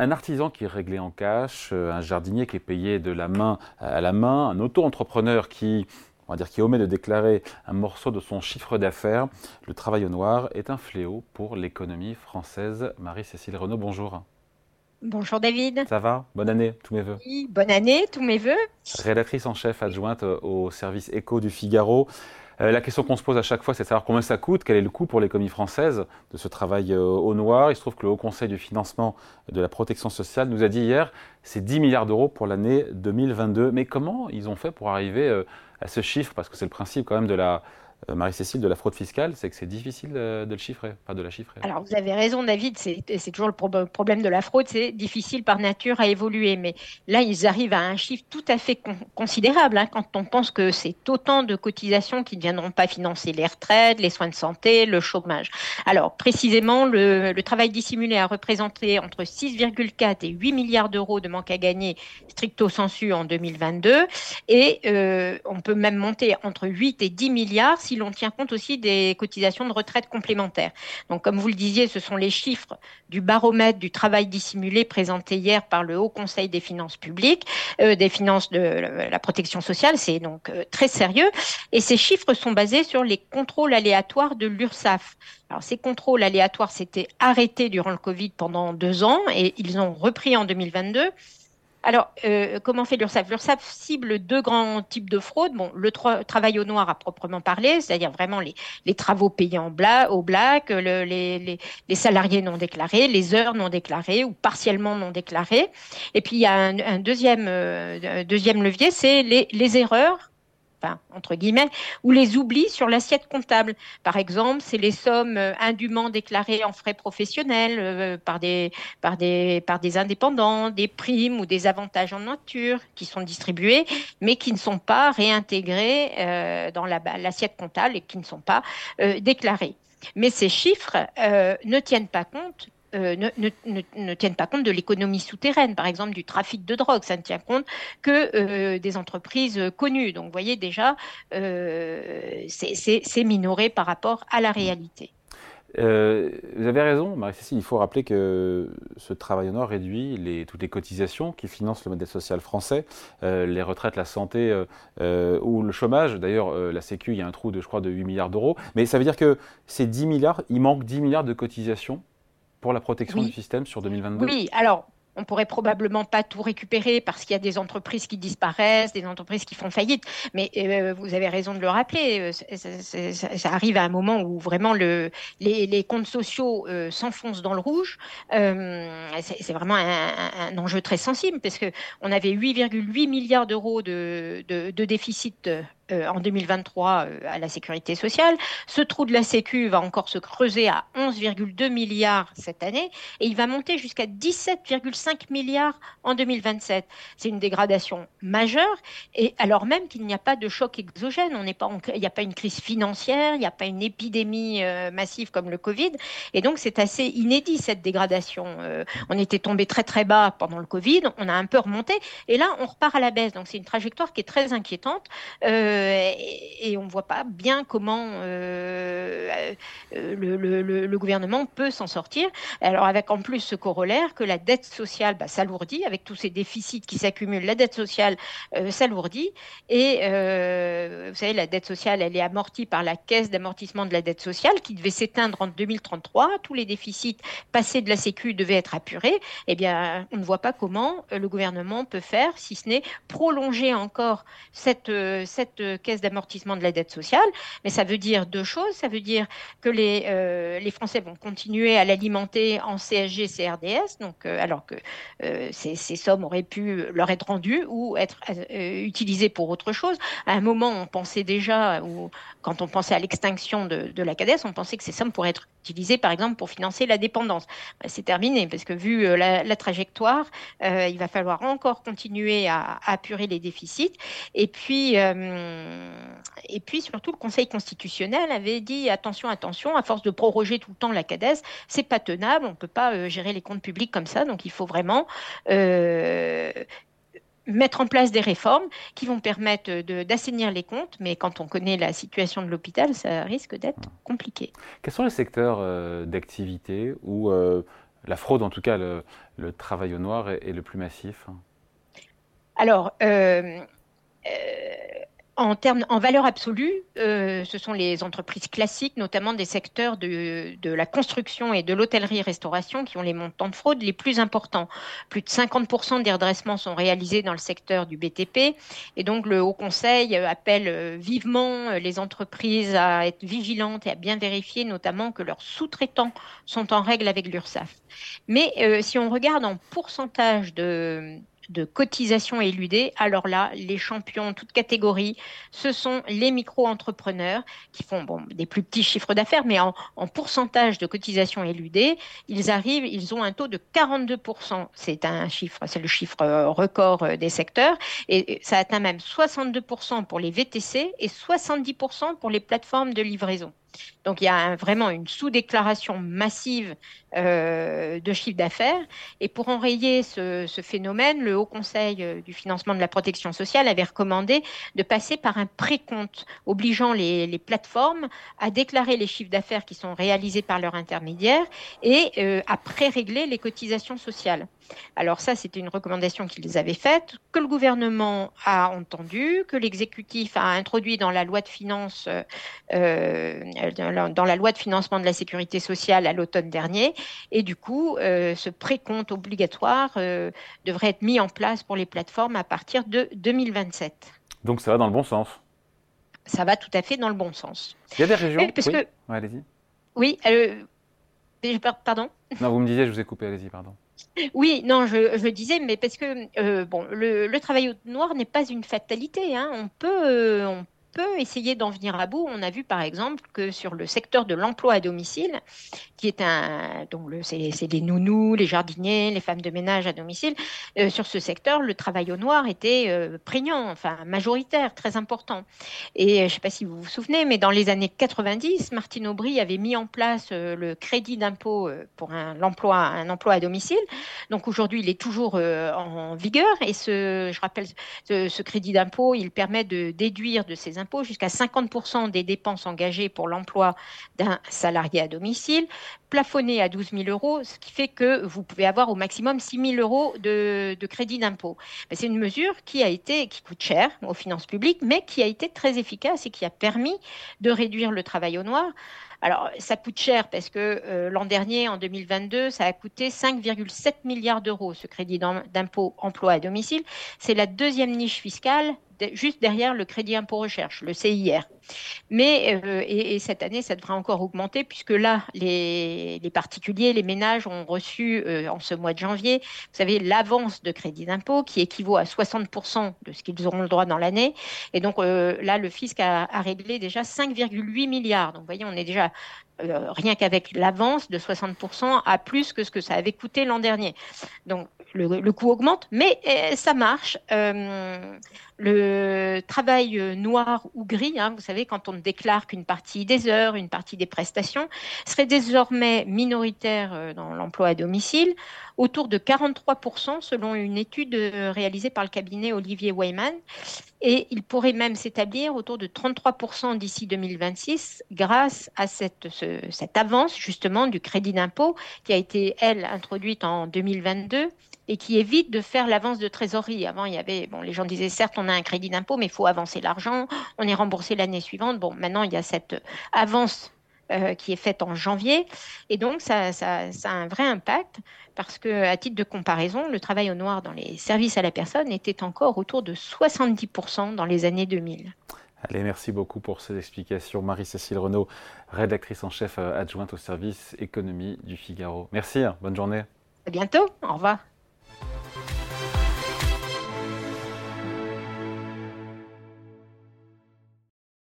un artisan qui est réglé en cash, euh, un jardinier qui est payé de la main à la main, un auto-entrepreneur qui, on va dire, qui omet de déclarer un morceau de son chiffre d'affaires, le travail au noir est un fléau pour l'économie française. Marie-Cécile Renaud, bonjour. Bonjour David. Ça va? Bonne année, tous mes voeux. Oui, bonne année, tous mes voeux. Rédactrice en chef adjointe au service éco du Figaro. Euh, la question qu'on se pose à chaque fois, c'est de savoir combien ça coûte, quel est le coût pour l'économie française de ce travail euh, au noir. Il se trouve que le Haut Conseil du financement de la protection sociale nous a dit hier, c'est 10 milliards d'euros pour l'année 2022. Mais comment ils ont fait pour arriver euh, à ce chiffre? Parce que c'est le principe quand même de la, Marie-Cécile, de la fraude fiscale, c'est que c'est difficile de le chiffrer, pas de la chiffrer. Alors vous avez raison, David, c'est toujours le problème de la fraude, c'est difficile par nature à évoluer. Mais là, ils arrivent à un chiffre tout à fait considérable hein, quand on pense que c'est autant de cotisations qui ne viendront pas financer les retraites, les soins de santé, le chômage. Alors précisément, le, travail dissimulé a représenté entre 6,4 et 8 milliards d'euros de manque à gagner stricto sensu en 2022. Et euh, on peut même monter entre 8 et 10 milliards si l'on tient compte aussi des cotisations de retraite complémentaires. Donc, comme vous le disiez, ce sont les chiffres du baromètre du travail dissimulé présenté hier par le Haut Conseil des finances publiques, euh, des finances de la protection sociale. C'est donc euh, très sérieux. Et ces chiffres sont basés sur les contrôles aléatoires de l'URSSAF. Alors, ces contrôles aléatoires s'étaient arrêtés durant le Covid pendant deux ans et ils ont repris en 2022. Alors, euh, comment fait l'URSSAF? L'URSSAF cible deux grands types de fraudes. Bon, le travail au noir à proprement parler, c'est-à-dire vraiment les, travaux payés en au black, les, salariés non déclarés, les heures non déclarées ou partiellement non déclarées. Et puis, il y a un, deuxième, euh, deuxième levier, c'est les erreurs entre guillemets, ou les oublis sur l'assiette comptable. Par exemple, c'est les sommes euh, indûment déclarées en frais professionnels euh, par, des, par, des, par des indépendants, des primes ou des avantages en nature qui sont distribués, mais qui ne sont pas réintégrés euh, dans l'assiette comptable et qui ne sont pas déclarés. Mais ces chiffres ne tiennent pas compte euh, ne, tiennent pas compte de l'économie souterraine, par exemple du trafic de drogue. Ça ne tient compte que euh, des entreprises connues. Donc, vous voyez déjà, euh, c'est minoré par rapport à la réalité. vous avez raison, Marie-Cécile, il faut rappeler que ce travail au nord réduit les, toutes les cotisations qui financent le modèle social français, les retraites, la santé ou le chômage. D'ailleurs, la Sécu, il y a un trou de, je crois, de 8 milliards d'euros. Mais ça veut dire que ces 10 milliards, il manque 10 milliards de cotisations pour la protection du système sur 2022 Oui, alors on pourrait probablement pas tout récupérer parce qu'il y a des entreprises qui disparaissent, des entreprises qui font faillite. Mais euh, vous avez raison de le rappeler. Euh, ça, arrive à un moment où vraiment le, les, comptes sociaux euh, s'enfoncent dans le rouge. c'est vraiment un, enjeu très sensible parce que on avait 8,8 milliards d'euros de, de, de, déficit euh, en 2023 euh, à la sécurité sociale. Ce trou de la Sécu va encore se creuser à 11,2 milliards cette année et il va monter jusqu'à 17,5 milliards en 2027. C'est une dégradation majeure et alors même qu'il n'y a pas de choc exogène, on n'est pas il n'y a pas une crise financière, il n'y a pas une épidémie euh, massive comme le Covid et donc c'est assez inédit cette dégradation. on était tombé très très bas pendant le Covid, on a un peu remonté et là on repart à la baisse. Donc c'est une trajectoire qui est très inquiétante. Et, on ne voit pas bien comment euh, euh, le, gouvernement peut s'en sortir. Alors avec en plus ce corollaire que la dette sociale bah, s'alourdit, avec tous ces déficits qui s'accumulent, la dette sociale s'alourdit. Et vous savez, la dette sociale, elle est amortie par la caisse d'amortissement de la dette sociale qui devait s'éteindre en 2033. Tous les déficits passés de la Sécu devaient être apurés. Eh bien, on ne voit pas comment le gouvernement peut faire, si ce n'est prolonger encore cette caisse d'amortissement de la dette sociale. Mais ça veut dire deux choses. Ça veut dire que les, euh, les Français vont continuer à l'alimenter en CSG, CRDS, donc, euh, alors que euh, ces, sommes auraient pu leur être rendues ou être utilisées pour autre chose. À un moment, on pensait déjà, ou quand on pensait à l'extinction de, de la CADES, on pensait que ces sommes pourraient être utilisées, par exemple, pour financer la dépendance. Bah, c'est terminé, parce que vu la, la trajectoire, il va falloir encore continuer à, apurer les déficits. Et puis, et puis surtout, le Conseil constitutionnel avait dit attention, attention, à force de proroger tout le temps la CADES, c'est pas tenable, on ne peut pas euh, gérer les comptes publics comme ça, donc il faut vraiment euh, mettre en place des réformes qui vont permettre d'assainir les comptes, mais quand on connaît la situation de l'hôpital, ça risque d'être compliqué. Quels sont les secteurs euh, d'activité où la fraude, en tout cas le, travail au noir, est, le plus massif? Alors, euh, en, termes, en valeur absolue, euh, ce sont les entreprises classiques, notamment des secteurs de, la construction et de l'hôtellerie-restauration, qui ont les montants de fraude les plus importants. Plus de 50% des redressements sont réalisés dans le secteur du BTP. Et donc, le Haut Conseil appelle vivement les entreprises à être vigilantes et à bien vérifier, notamment que leurs sous-traitants sont en règle avec l'URSSAF. Mais euh, si on regarde en pourcentage de, de cotisations éludées, alors là, les champions, toutes catégories, ce sont les micro-entrepreneurs qui font des plus petits chiffres d'affaires, mais en, pourcentage de cotisations éludées, ils arrivent, ils ont un taux de 42%. C'est un chiffre, c'est le chiffre euh, record euh, des secteurs, et ça atteint même 62% pour les VTC et 70% pour les plateformes de livraison. Donc il y a vraiment une sous-déclaration massive euh, de chiffre d'affaires. Et pour enrayer ce, phénomène, le Haut Conseil euh, du financement de la protection sociale avait recommandé de passer par un précompte, obligeant les, plateformes à déclarer les chiffres d'affaires qui sont réalisés par leur intermédiaire et euh, à pré-régler les cotisations sociales. Alors ça, c'était une recommandation qu'ils avaient faite, que le gouvernement a entendu, que l'exécutif a introduit dans la loi de finances dans la loi de financement de la sécurité sociale à l'automne dernier. Et du coup, euh, ce précompte obligatoire euh, devrait être mis en place pour les plateformes à partir de 2027. Donc ça va dans le bon sens Ça va tout à fait dans le bon sens. Il y a des régions. oui. que... allez-y. Oui. Euh, pardon? Non, vous me disiez, je vous ai coupé. Allez-y, pardon. Oui, non, je, disais, mais parce que bon, le, travail au noir n'est pas une fatalité. Hein. On peut, on peut essayer d'en venir à bout. On a vu par exemple que sur le secteur de l'emploi à domicile, qui est un, donc c'est les nounous, les jardiniers, les femmes de ménage à domicile, euh, sur ce secteur, le travail au noir était euh, prégnant, enfin majoritaire, très important. Et euh, je ne sais pas si vous vous souvenez, mais dans les années 90, Martine Aubry avait mis en place le crédit d'impôt pour un, l'emploi, un emploi à domicile. Donc aujourd'hui, il est toujours en vigueur et ce, je rappelle, ce, ce crédit d'impôt, il permet de déduire de ces impôts jusqu'à 50% des dépenses engagées pour l'emploi d'un salarié à domicile, plafonné à 12 000 euros, ce qui fait que vous pouvez avoir au maximum 6 000 euros de, crédit d'impôt. C'est une mesure qui a été, qui coûte cher aux finances publiques, mais qui a été très efficace et qui a permis de réduire le travail au noir. Alors, ça coûte cher parce que euh, l'an dernier, en 2022, ça a coûté 5,7 milliards d'euros, ce crédit d'impôt emploi à domicile. C'est la deuxième niche fiscale juste derrière le crédit impôt recherche, le CIR. Mais euh, et, cette année, ça devrait encore augmenter puisque là, les, particuliers, les ménages ont reçu euh, en ce mois de janvier, vous savez, l'avance de crédit d'impôt qui équivaut à 60% de ce qu'ils auront le droit dans l'année. Et donc euh, là, le fisc a, a réglé déjà 5,8 milliards. Donc vous voyez, on est déjà rien qu'avec l'avance de 60% à plus que ce que ça avait coûté l'an dernier. Donc le, coût augmente, mais ça marche. Le travail noir ou gris, hein, vous savez, quand on déclare qu'une partie des heures, une partie des prestations serait désormais minoritaire euh, dans l'emploi à domicile, autour de 43% selon une étude euh, réalisée par le cabinet Olivier Weyman. Et il pourrait même s'établir autour de 33% d'ici 2026 grâce à cette, avance justement du crédit d'impôt qui a été, elle, introduite en 2022 et qui évite de faire l'avance de trésorerie. Avant, il y avait, bon, les gens disaient certes, on a un crédit d'impôt, mais il faut avancer l'argent, on est remboursé l'année suivante. Bon, maintenant, il y a cette avance euh, qui est faite en janvier. Et donc, ça, ça, a un vrai impact parce que, à titre de comparaison, le travail au noir dans les services à la personne était encore autour de 70% dans les années 2000. Allez, merci beaucoup pour ces explications. Marie-Cécile Renaud, rédactrice en chef euh, adjointe au service économie du Figaro. Merci, hein. bonne journée. À bientôt, au revoir.